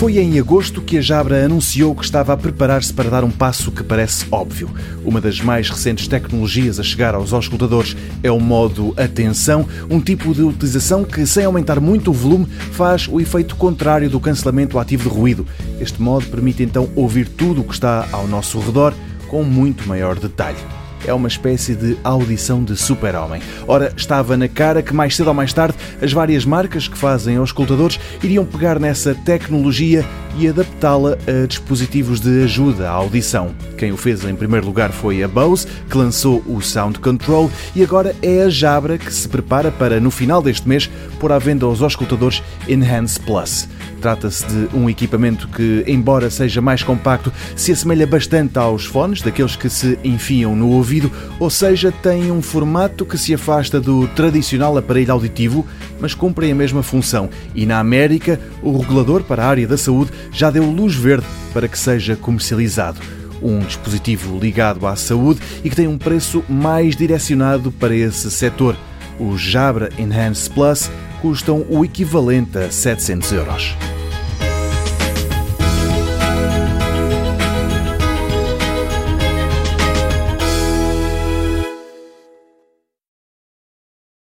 Foi em agosto que a Jabra anunciou que estava a preparar-se para dar um passo que parece óbvio. Uma das mais recentes tecnologias a chegar aos auscultadores é o modo atenção, um tipo de utilização que, sem aumentar muito o volume, faz o efeito contrário do cancelamento ativo de ruído. Este modo permite então ouvir tudo o que está ao nosso redor com muito maior detalhe é uma espécie de audição de super-homem. Ora, estava na cara que mais cedo ou mais tarde as várias marcas que fazem aos escutadores iriam pegar nessa tecnologia e adaptá-la a dispositivos de ajuda à audição. Quem o fez em primeiro lugar foi a Bose, que lançou o Sound Control, e agora é a Jabra que se prepara para, no final deste mês, pôr à venda aos auscultadores Enhance Plus. Trata-se de um equipamento que, embora seja mais compacto, se assemelha bastante aos fones, daqueles que se enfiam no ouvido, ou seja, tem um formato que se afasta do tradicional aparelho auditivo, mas cumpre a mesma função. E na América, o regulador para a área da saúde já deu luz verde para que seja comercializado um dispositivo ligado à saúde e que tem um preço mais direcionado para esse setor. Os Jabra Enhance Plus custam o equivalente a 700 euros.